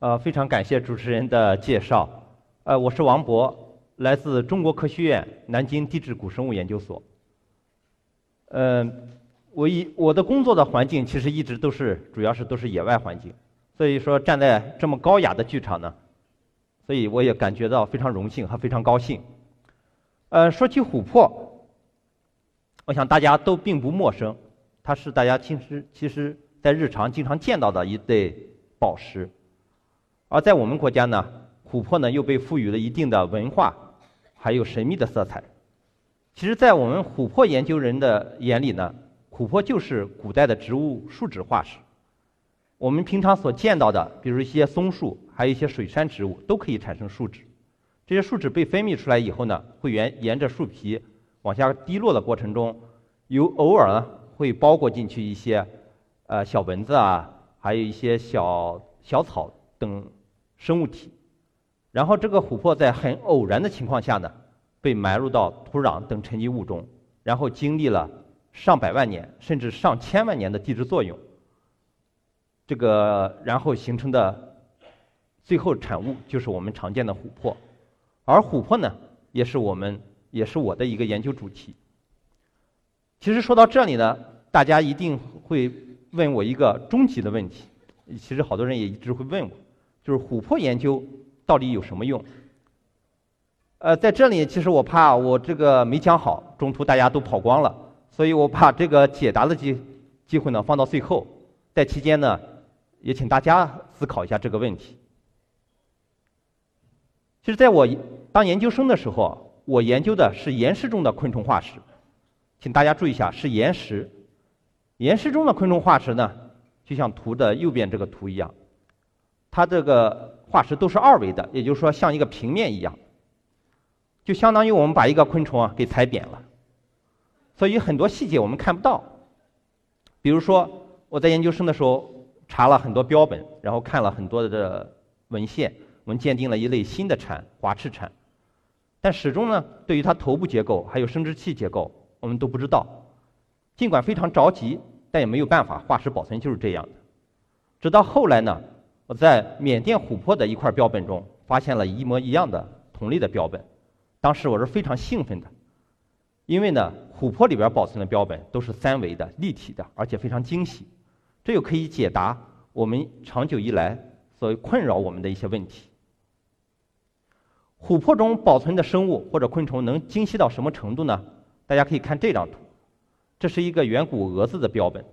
呃，非常感谢主持人的介绍，呃，我是王博，来自中国科学院南京地质古生物研究所。呃，我一我的工作的环境其实一直都是，主要是都是野外环境，所以说站在这么高雅的剧场呢，所以我也感觉到非常荣幸和非常高兴。呃，说起琥珀，我想大家都并不陌生，它是大家其实其实在日常经常见到的一对。宝石，而在我们国家呢，琥珀呢又被赋予了一定的文化，还有神秘的色彩。其实，在我们琥珀研究人的眼里呢，琥珀就是古代的植物树脂化石。我们平常所见到的，比如一些松树，还有一些水杉植物，都可以产生树脂。这些树脂被分泌出来以后呢，会沿沿着树皮往下滴落的过程中，有偶尔呢会包裹进去一些呃小蚊子啊。还有一些小小草等生物体，然后这个琥珀在很偶然的情况下呢，被埋入到土壤等沉积物中，然后经历了上百万年甚至上千万年的地质作用，这个然后形成的最后产物就是我们常见的琥珀，而琥珀呢，也是我们也是我的一个研究主题。其实说到这里呢，大家一定会。问我一个终极的问题，其实好多人也一直会问我，就是琥珀研究到底有什么用？呃，在这里其实我怕我这个没讲好，中途大家都跑光了，所以我把这个解答的机机会呢放到最后，在期间呢，也请大家思考一下这个问题。其实在我当研究生的时候，我研究的是岩石中的昆虫化石，请大家注意一下，是岩石。岩石中的昆虫化石呢，就像图的右边这个图一样，它这个化石都是二维的，也就是说像一个平面一样，就相当于我们把一个昆虫啊给踩扁了，所以很多细节我们看不到。比如说我在研究生的时候查了很多标本，然后看了很多的文献，我们鉴定了一类新的蝉——华翅蝉，但始终呢，对于它头部结构还有生殖器结构，我们都不知道。尽管非常着急。但也没有办法，化石保存就是这样的。直到后来呢，我在缅甸琥珀的一块标本中发现了一模一样的同类的标本，当时我是非常兴奋的，因为呢，琥珀里边保存的标本都是三维的、立体的，而且非常精细，这又可以解答我们长久以来所困扰我们的一些问题。琥珀中保存的生物或者昆虫能精细到什么程度呢？大家可以看这张图。这是一个远古蛾子的标本，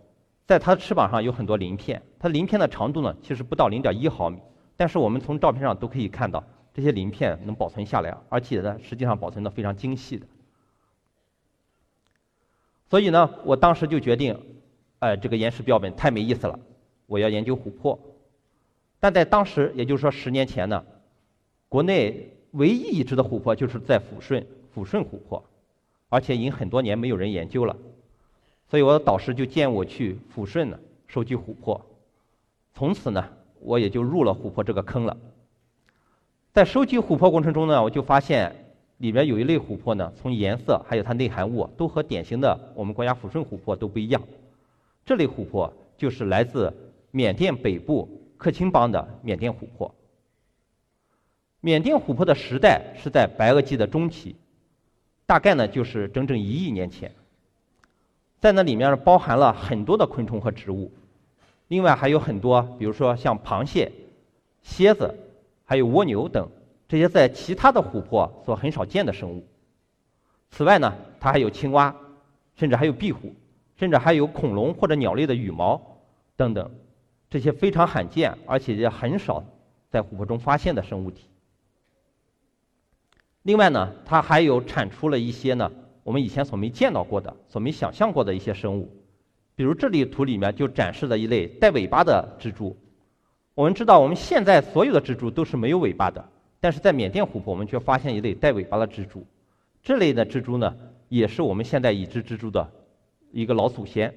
在它的翅膀上有很多鳞片，它鳞片的长度呢其实不到零点一毫米，但是我们从照片上都可以看到这些鳞片能保存下来，而且呢实际上保存的非常精细的。所以呢，我当时就决定，哎，这个岩石标本太没意思了，我要研究琥珀。但在当时，也就是说十年前呢，国内唯一已知的琥珀就是在抚顺，抚顺琥珀，而且已经很多年没有人研究了。所以我的导师就建议我去抚顺呢收集琥珀，从此呢我也就入了琥珀这个坑了。在收集琥珀过程中呢，我就发现里面有一类琥珀呢，从颜色还有它内含物都和典型的我们国家抚顺琥珀都不一样。这类琥珀就是来自缅甸北部克钦邦的缅甸琥珀。缅甸琥珀的时代是在白垩纪的中期，大概呢就是整整一亿年前。在那里面包含了很多的昆虫和植物，另外还有很多，比如说像螃蟹、蝎子，还有蜗牛等这些在其他的琥珀所很少见的生物。此外呢，它还有青蛙，甚至还有壁虎，甚至还有恐龙或者鸟类的羽毛等等，这些非常罕见而且也很少在琥珀中发现的生物体。另外呢，它还有产出了一些呢。我们以前所没见到过的、所没想象过的一些生物，比如这里图里面就展示了一类带尾巴的蜘蛛。我们知道，我们现在所有的蜘蛛都是没有尾巴的，但是在缅甸湖泊，我们却发现一类带尾巴的蜘蛛。这类的蜘蛛呢，也是我们现在已知蜘蛛的一个老祖先。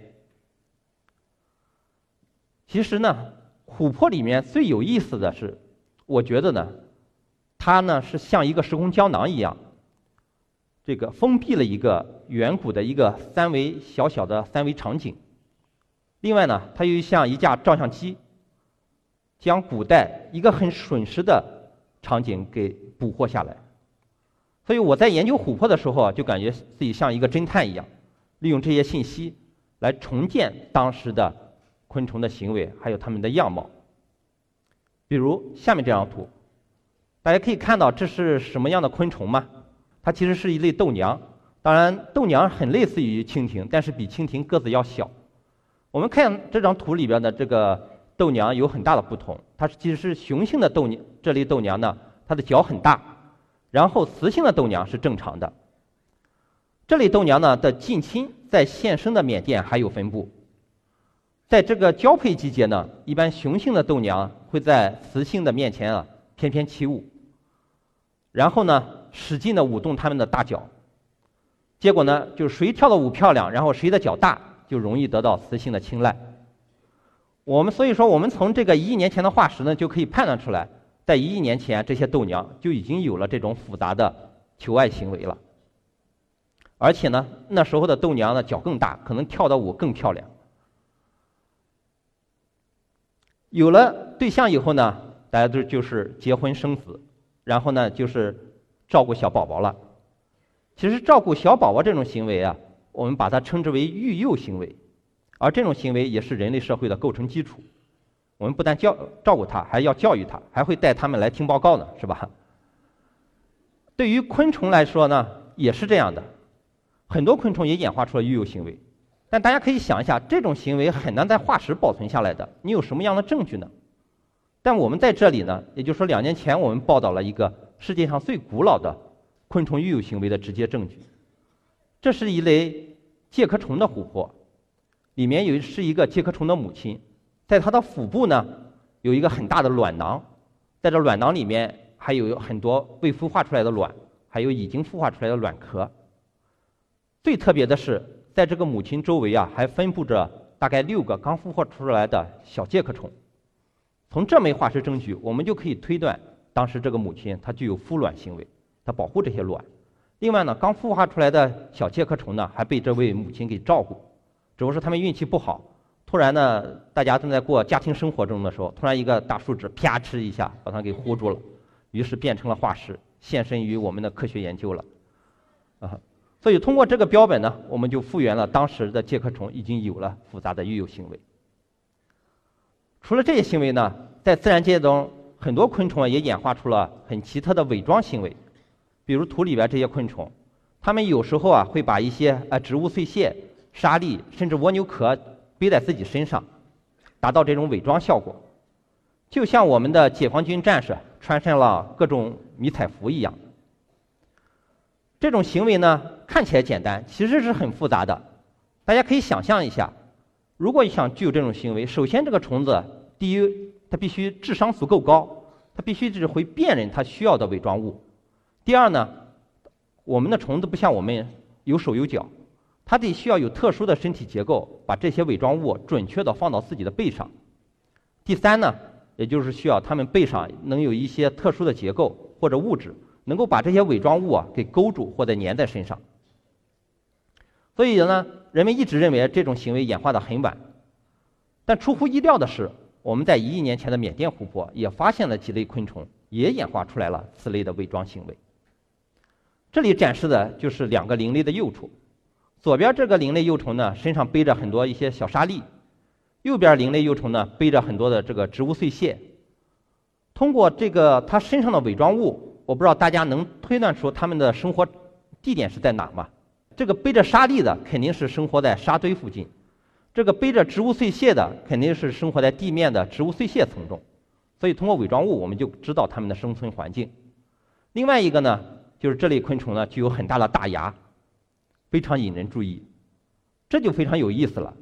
其实呢，琥珀里面最有意思的是，我觉得呢，它呢是像一个时空胶囊一样，这个封闭了一个远古的一个三维小小的三维场景。另外呢，它又像一架照相机，将古代一个很瞬时的场景给捕获下来。所以我在研究琥珀的时候啊，就感觉自己像一个侦探一样，利用这些信息来重建当时的。昆虫的行为还有它们的样貌，比如下面这张图，大家可以看到这是什么样的昆虫吗？它其实是一类豆娘。当然，豆娘很类似于蜻蜓，但是比蜻蜓个子要小。我们看这张图里边的这个豆娘有很大的不同，它是其实是雄性的豆娘，这类豆娘呢，它的脚很大，然后雌性的豆娘是正常的。这类豆娘呢的近亲在现生的缅甸还有分布。在这个交配季节呢，一般雄性的豆娘会在雌性的面前啊翩翩起舞，然后呢使劲的舞动它们的大脚，结果呢就是谁跳的舞漂亮，然后谁的脚大，就容易得到雌性的青睐。我们所以说，我们从这个一亿年前的化石呢，就可以判断出来，在一亿年前这些豆娘就已经有了这种复杂的求爱行为了，而且呢那时候的豆娘呢脚更大，可能跳的舞更漂亮。有了对象以后呢，大家都就是结婚生子，然后呢就是照顾小宝宝了。其实照顾小宝宝这种行为啊，我们把它称之为育幼行为，而这种行为也是人类社会的构成基础。我们不但教照顾他，还要教育他，还会带他们来听报告呢，是吧？对于昆虫来说呢，也是这样的，很多昆虫也演化出了育幼行为。但大家可以想一下，这种行为很难在化石保存下来的。你有什么样的证据呢？但我们在这里呢，也就是说，两年前我们报道了一个世界上最古老的昆虫育有行为的直接证据。这是一类介壳虫的琥珀，里面有是一个介壳虫的母亲，在它的腹部呢有一个很大的卵囊，在这卵囊里面还有很多未孵化出来的卵，还有已经孵化出来的卵壳。最特别的是。在这个母亲周围啊，还分布着大概六个刚孵化出来的小介壳虫。从这枚化石证据，我们就可以推断，当时这个母亲她具有孵卵行为，她保护这些卵。另外呢，刚孵化出来的小介壳虫呢，还被这位母亲给照顾。只不过是他们运气不好，突然呢，大家正在过家庭生活中的时候，突然一个大树枝啪哧一下把它给糊住了，于是变成了化石，现身于我们的科学研究了。啊。所以，通过这个标本呢，我们就复原了当时的介壳虫已经有了复杂的育幼行为。除了这些行为呢，在自然界中，很多昆虫啊也演化出了很奇特的伪装行为。比如土里边这些昆虫，它们有时候啊会把一些呃植物碎屑、沙粒，甚至蜗牛壳背在自己身上，达到这种伪装效果，就像我们的解放军战士穿上了各种迷彩服一样。这种行为呢，看起来简单，其实是很复杂的。大家可以想象一下，如果你想具有这种行为，首先这个虫子，第一，它必须智商足够高，它必须是会辨认它需要的伪装物。第二呢，我们的虫子不像我们有手有脚，它得需要有特殊的身体结构，把这些伪装物准确的放到自己的背上。第三呢，也就是需要它们背上能有一些特殊的结构或者物质。能够把这些伪装物啊给勾住或者粘在身上，所以呢，人们一直认为这种行为演化的很晚。但出乎意料的是，我们在一亿年前的缅甸湖泊也发现了几类昆虫也演化出来了此类的伪装行为。这里展示的就是两个灵类的幼虫，左边这个灵类幼虫呢身上背着很多一些小沙粒，右边灵类幼虫呢背着很多的这个植物碎屑。通过这个它身上的伪装物。我不知道大家能推断出它们的生活地点是在哪吗？这个背着沙粒的肯定是生活在沙堆附近，这个背着植物碎屑的肯定是生活在地面的植物碎屑层中，所以通过伪装物我们就知道它们的生存环境。另外一个呢，就是这类昆虫呢具有很大的大牙，非常引人注意，这就非常有意思了，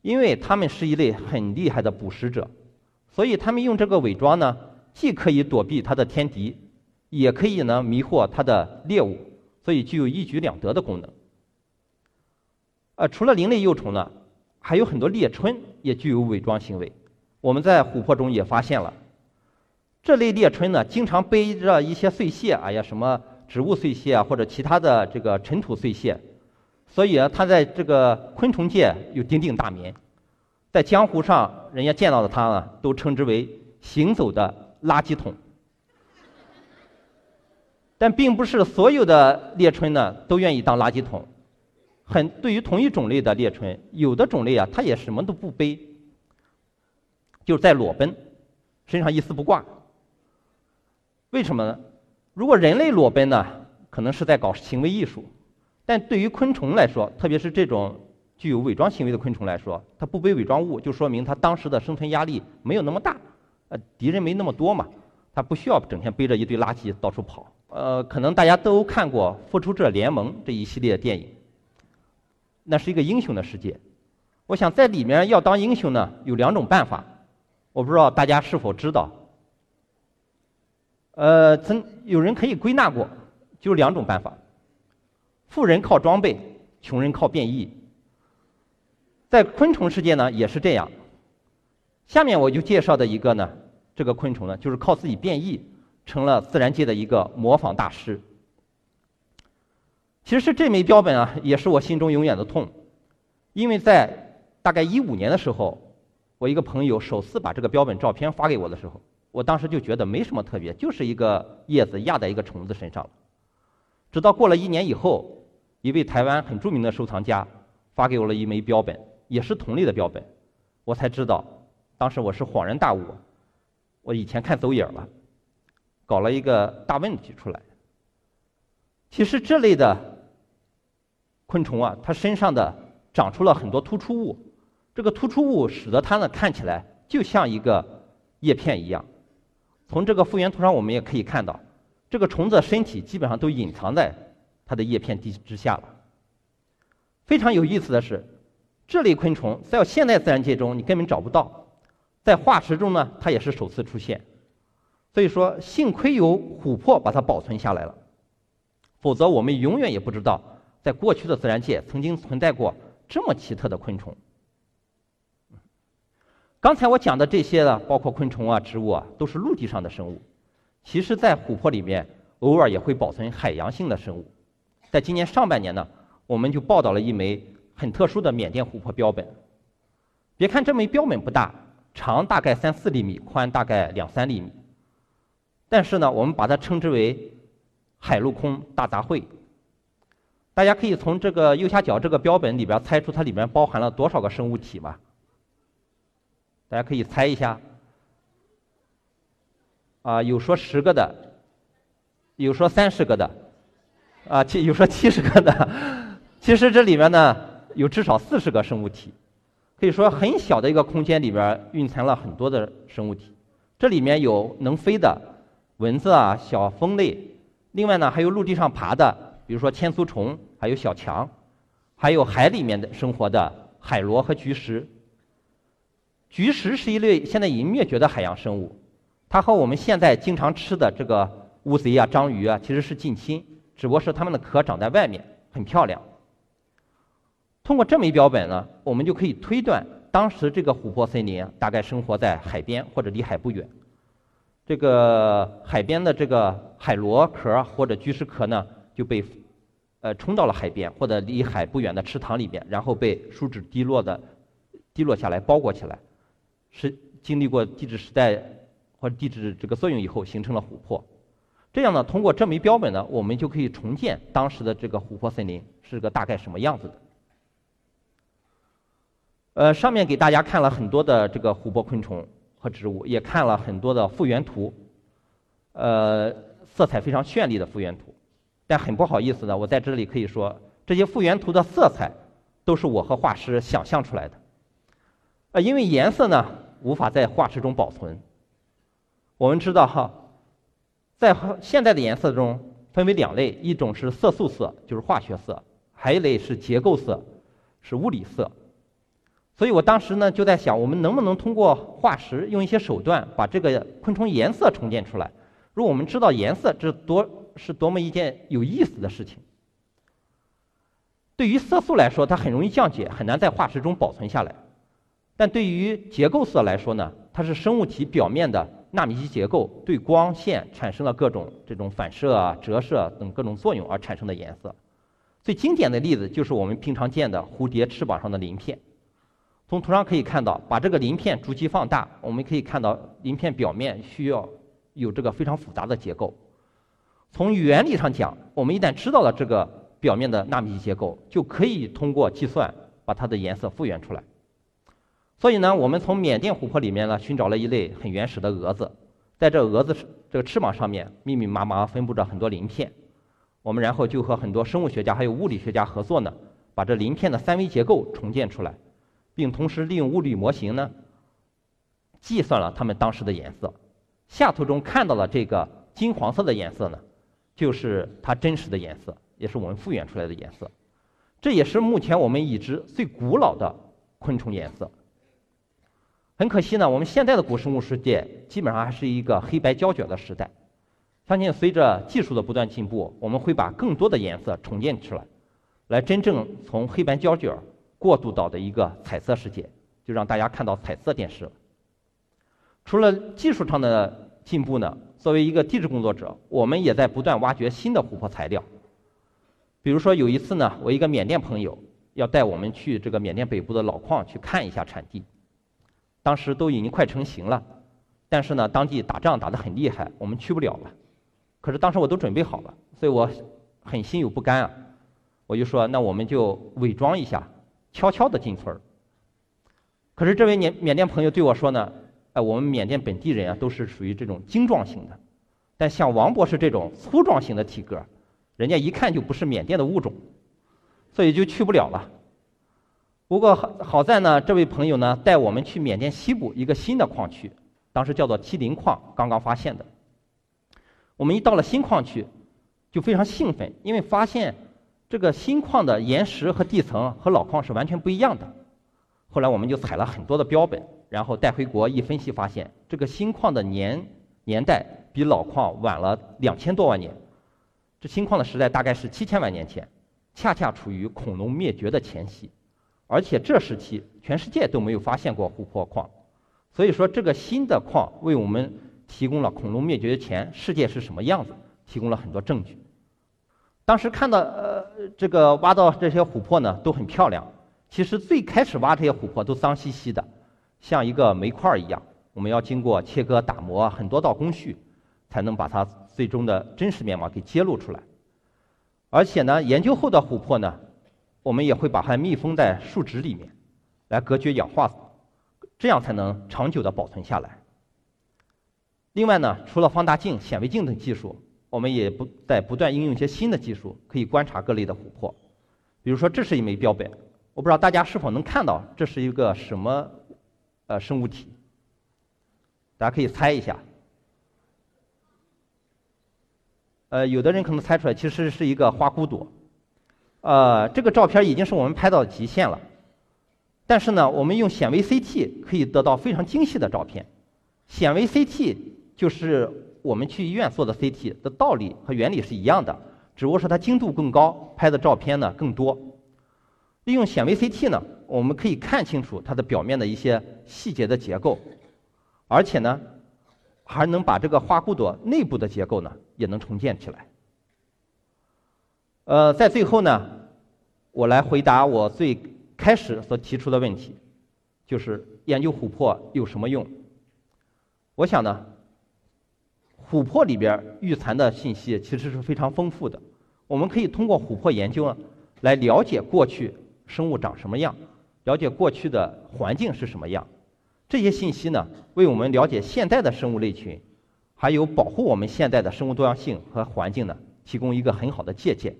因为它们是一类很厉害的捕食者，所以它们用这个伪装呢，既可以躲避它的天敌。也可以呢迷惑它的猎物，所以具有一举两得的功能。呃，除了灵类幼虫呢，还有很多猎春也具有伪装行为。我们在琥珀中也发现了，这类猎春呢，经常背着一些碎屑，哎呀，什么植物碎屑啊，或者其他的这个尘土碎屑，所以啊，它在这个昆虫界有鼎鼎大名，在江湖上，人家见到的它呢，都称之为行走的垃圾桶。但并不是所有的猎春呢都愿意当垃圾桶。很对于同一种类的猎春，有的种类啊，它也什么都不背，就是在裸奔，身上一丝不挂。为什么呢？如果人类裸奔呢，可能是在搞行为艺术；但对于昆虫来说，特别是这种具有伪装行为的昆虫来说，它不背伪装物，就说明它当时的生存压力没有那么大，呃，敌人没那么多嘛，它不需要整天背着一堆垃圾到处跑。呃，可能大家都看过《复仇者联盟》这一系列电影。那是一个英雄的世界，我想在里面要当英雄呢，有两种办法，我不知道大家是否知道。呃，曾有人可以归纳过，就两种办法：富人靠装备，穷人靠变异。在昆虫世界呢，也是这样。下面我就介绍的一个呢，这个昆虫呢，就是靠自己变异，成了自然界的一个模仿大师。其实这枚标本啊，也是我心中永远的痛，因为在大概一五年的时候，我一个朋友首次把这个标本照片发给我的时候，我当时就觉得没什么特别，就是一个叶子压在一个虫子身上了。直到过了一年以后，一位台湾很著名的收藏家发给我了一枚标本，也是同类的标本，我才知道，当时我是恍然大悟，我以前看走眼了，搞了一个大问题出来。其实这类的。昆虫啊，它身上的长出了很多突出物，这个突出物使得它呢看起来就像一个叶片一样。从这个复原图上我们也可以看到，这个虫子身体基本上都隐藏在它的叶片地之下了。非常有意思的是，这类昆虫在现代自然界中你根本找不到，在化石中呢它也是首次出现。所以说，幸亏有琥珀把它保存下来了，否则我们永远也不知道。在过去的自然界，曾经存在过这么奇特的昆虫。刚才我讲的这些呢，包括昆虫啊、植物啊，都是陆地上的生物。其实，在琥珀里面，偶尔也会保存海洋性的生物。在今年上半年呢，我们就报道了一枚很特殊的缅甸琥珀标本。别看这枚标本不大，长大概三四厘米，宽大概两三厘米，但是呢，我们把它称之为“海陆空大杂烩”。大家可以从这个右下角这个标本里边猜出它里面包含了多少个生物体吗？大家可以猜一下。啊，有说十个的，有说三十个的，啊，七有说七十个的。其实这里面呢，有至少四十个生物体，可以说很小的一个空间里边蕴藏了很多的生物体。这里面有能飞的蚊子啊，小蜂类，另外呢还有陆地上爬的。比如说千足虫，还有小强，还有海里面的生活的海螺和菊石。菊石是一类现在已经灭绝的海洋生物，它和我们现在经常吃的这个乌贼啊、章鱼啊其实是近亲，只不过是它们的壳长在外面，很漂亮。通过这枚标本呢，我们就可以推断，当时这个琥珀森林大概生活在海边或者离海不远。这个海边的这个海螺壳或者菊石壳呢？就被，呃，冲到了海边或者离海不远的池塘里边，然后被树脂滴落的，滴落下来包裹起来，是经历过地质时代或者地质这个作用以后形成了琥珀。这样呢，通过这枚标本呢，我们就可以重建当时的这个琥珀森林是个大概什么样子的。呃，上面给大家看了很多的这个琥珀昆虫和植物，也看了很多的复原图，呃，色彩非常绚丽的复原图。但很不好意思的，我在这里可以说，这些复原图的色彩都是我和画师想象出来的。呃，因为颜色呢无法在画室中保存。我们知道哈，在现在的颜色中分为两类，一种是色素色，就是化学色；还有一类是结构色，是物理色。所以我当时呢就在想，我们能不能通过化石用一些手段把这个昆虫颜色重建出来？如果我们知道颜色，这多是多么一件有意思的事情。对于色素来说，它很容易降解，很难在化石中保存下来。但对于结构色来说呢，它是生物体表面的纳米级结构对光线产生了各种这种反射啊、折射等各种作用而产生的颜色。最经典的例子就是我们平常见的蝴蝶翅膀上的鳞片。从图上可以看到，把这个鳞片逐级放大，我们可以看到鳞片表面需要有这个非常复杂的结构。从原理上讲，我们一旦知道了这个表面的纳米级结构，就可以通过计算把它的颜色复原出来。所以呢，我们从缅甸琥珀里面呢寻找了一类很原始的蛾子，在这蛾子这个翅膀上面密密麻麻分布着很多鳞片。我们然后就和很多生物学家还有物理学家合作呢，把这鳞片的三维结构重建出来，并同时利用物理模型呢，计算了它们当时的颜色。下图中看到了这个金黄色的颜色呢，就是它真实的颜色，也是我们复原出来的颜色。这也是目前我们已知最古老的昆虫颜色。很可惜呢，我们现在的古生物世界基本上还是一个黑白胶卷的时代。相信随着技术的不断进步，我们会把更多的颜色重建出来，来真正从黑白胶卷过渡到的一个彩色世界，就让大家看到彩色电视。除了技术上的进步呢，作为一个地质工作者，我们也在不断挖掘新的琥珀材料。比如说有一次呢，我一个缅甸朋友要带我们去这个缅甸北部的老矿去看一下产地。当时都已经快成型了，但是呢，当地打仗打得很厉害，我们去不了了。可是当时我都准备好了，所以我很心有不甘啊。我就说，那我们就伪装一下，悄悄地进村儿。可是这位缅缅甸朋友对我说呢，哎，我们缅甸本地人啊，都是属于这种精壮型的，但像王博士这种粗壮型的体格，人家一看就不是缅甸的物种，所以就去不了了。不过好好在呢，这位朋友呢带我们去缅甸西部一个新的矿区，当时叫做梯林矿，刚刚发现的。我们一到了新矿区，就非常兴奋，因为发现这个新矿的岩石和地层和老矿是完全不一样的。后来我们就采了很多的标本，然后带回国一分析，发现这个新矿的年年代比老矿晚了两千多万年。这新矿的时代大概是七千万年前，恰恰处于恐龙灭绝的前夕。而且这时期全世界都没有发现过琥珀矿，所以说这个新的矿为我们提供了恐龙灭绝前世界是什么样子，提供了很多证据。当时看到呃这个挖到这些琥珀呢都很漂亮，其实最开始挖这些琥珀都脏兮兮的，像一个煤块一样，我们要经过切割、打磨很多道工序，才能把它最终的真实面貌给揭露出来。而且呢，研究后的琥珀呢。我们也会把它密封在树脂里面，来隔绝氧化，这样才能长久的保存下来。另外呢，除了放大镜、显微镜等技术，我们也不在不断应用一些新的技术，可以观察各类的琥珀。比如说，这是一枚标本，我不知道大家是否能看到这是一个什么呃生物体，大家可以猜一下。呃，有的人可能猜出来，其实是一个花骨朵。呃，这个照片已经是我们拍到极限了，但是呢，我们用显微 CT 可以得到非常精细的照片。显微 CT 就是我们去医院做的 CT 的道理和原理是一样的，只不过是它精度更高，拍的照片呢更多。利用显微 CT 呢，我们可以看清楚它的表面的一些细节的结构，而且呢，还能把这个花骨朵内部的结构呢也能重建起来。呃，在最后呢，我来回答我最开始所提出的问题，就是研究琥珀有什么用？我想呢，琥珀里边蕴藏的信息其实是非常丰富的。我们可以通过琥珀研究呢，来了解过去生物长什么样，了解过去的环境是什么样。这些信息呢，为我们了解现代的生物类群，还有保护我们现在的生物多样性和环境呢，提供一个很好的借鉴。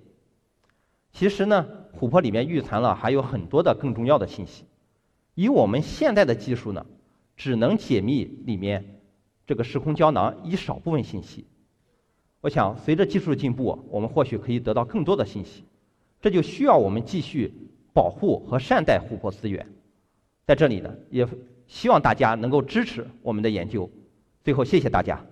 其实呢，琥珀里面蕴藏了还有很多的更重要的信息，以我们现在的技术呢，只能解密里面这个时空胶囊一少部分信息。我想，随着技术的进步，我们或许可以得到更多的信息，这就需要我们继续保护和善待湖泊资源。在这里呢，也希望大家能够支持我们的研究。最后，谢谢大家。